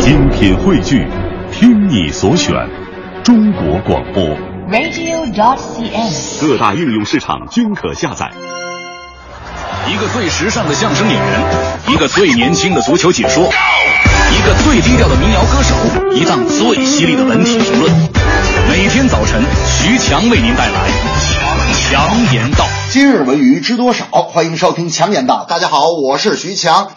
精品汇聚，听你所选，中国广播。radio.cn。各大应用市场均可下载。一个最时尚的相声演员，一个最年轻的足球解说，一个最低调的民谣歌手，一档最犀利的文体评论。每天早晨，徐强为您带来《强言道》。今日文娱知多少？欢迎收听强言道。大家好，我是徐强。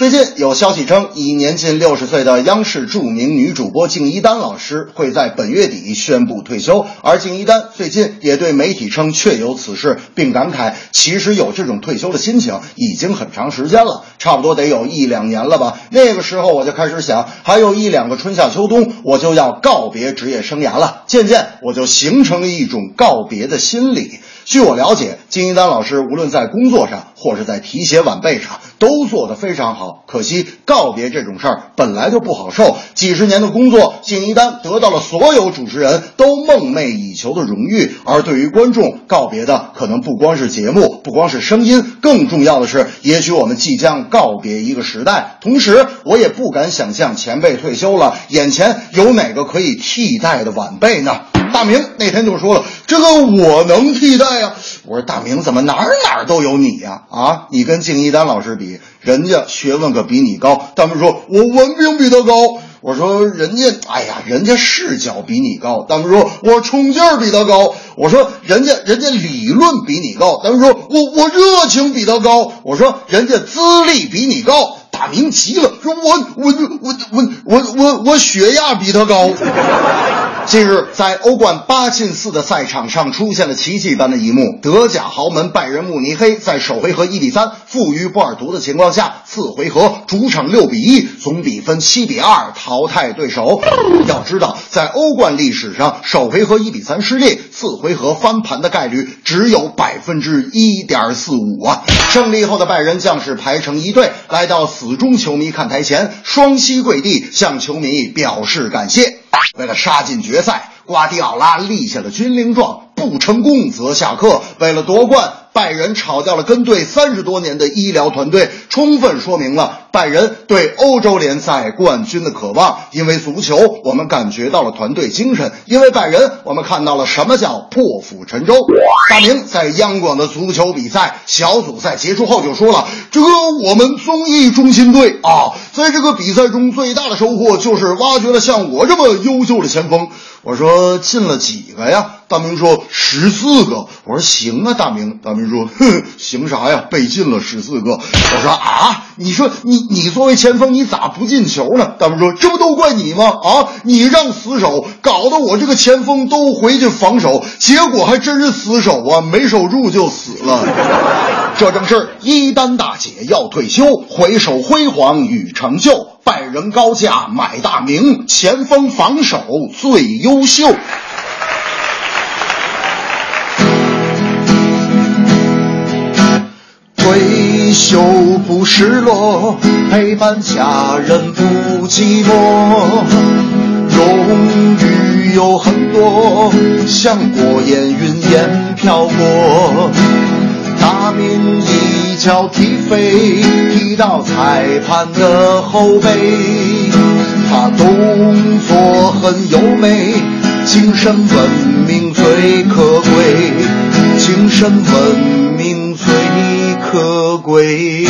最近有消息称，已年近六十岁的央视著名女主播敬一丹老师会在本月底宣布退休，而敬一丹最近也对媒体称确有此事，并感慨其实有这种退休的心情已经很长时间了，差不多得有一两年了吧。那个时候我就开始想，还有一两个春夏秋冬，我就要告别职业生涯了。渐渐我就形成了一种告别的心理。据我了解，金一丹老师无论在工作上或是在提携晚辈上，都做得非常好。可惜告别这种事儿本来就不好受，几十年的工作，金一丹得到了所有主持人都梦寐以求的荣誉。而对于观众，告别的可能不光是节目，不光是声音，更重要的是，也许我们即将告别一个时代。同时，我也不敢想象前辈退休了，眼前有哪个可以替代的晚辈呢？大明那天就说了：“这个我能替代呀、我说：“大明怎么哪儿哪儿都有你呀、啊？你跟敬一丹老师比，人家学问可比你高。大明说：“我文凭比他高。”我说：“人家，哎呀，人家视角比你高。”大明说：“我冲劲儿比他高。”我说：“人家，人家理论比你高。”大明说：“我我热情比他高。”我说：“人家资历比你高。”大明急了，说：“我我我我我我我血压比他高。”近日，在欧冠八进四的赛场上出现了奇迹般的一幕：德甲豪门拜仁慕尼黑在首回合一比三负于波尔图的情况下，次回合主场六比一，总比分七比二淘汰对手。要知道，在欧冠历史上，首回合一比三失利，次回合翻盘的概率只有百分之一点四五啊！胜利后的拜仁将士排成一队，来到死忠球迷看台前，双膝跪地向球迷表示感谢。为了杀进决赛，瓜迪奥拉立下了军令状，不成功则下课。为了夺冠，拜仁炒掉了跟队三十多年的医疗团队，充分说明了拜仁对欧洲联赛冠军的渴望。因为足球，我们感觉到了团队精神；因为拜仁，我们看到了什么叫破釜沉舟。大明在央广的足球比赛小组赛结束后就说了：“这我们综艺中心队啊，在这个比赛中最大的收获就是挖掘了像我这么优秀的前锋。”我说进了几个呀？大明说十四个。我说行啊，大明。大明说哼，行啥呀？被进了十四个。我说啊，你说你你作为前锋，你咋不进球呢？大明说这不都怪你吗？啊，你让死守，搞得我这个前锋都回去防守，结果还真是死守啊，没守住就死了。这正是一丹大姐要退休，回首辉煌与成就，拜仁高价买大名，前锋防守最优秀。退休不失落，陪伴家人不寂寞。荣誉有很多，像过眼云烟飘过。民一脚踢飞，踢到裁判的后背。他动作很优美，精神文明最可贵，精神文明最可贵。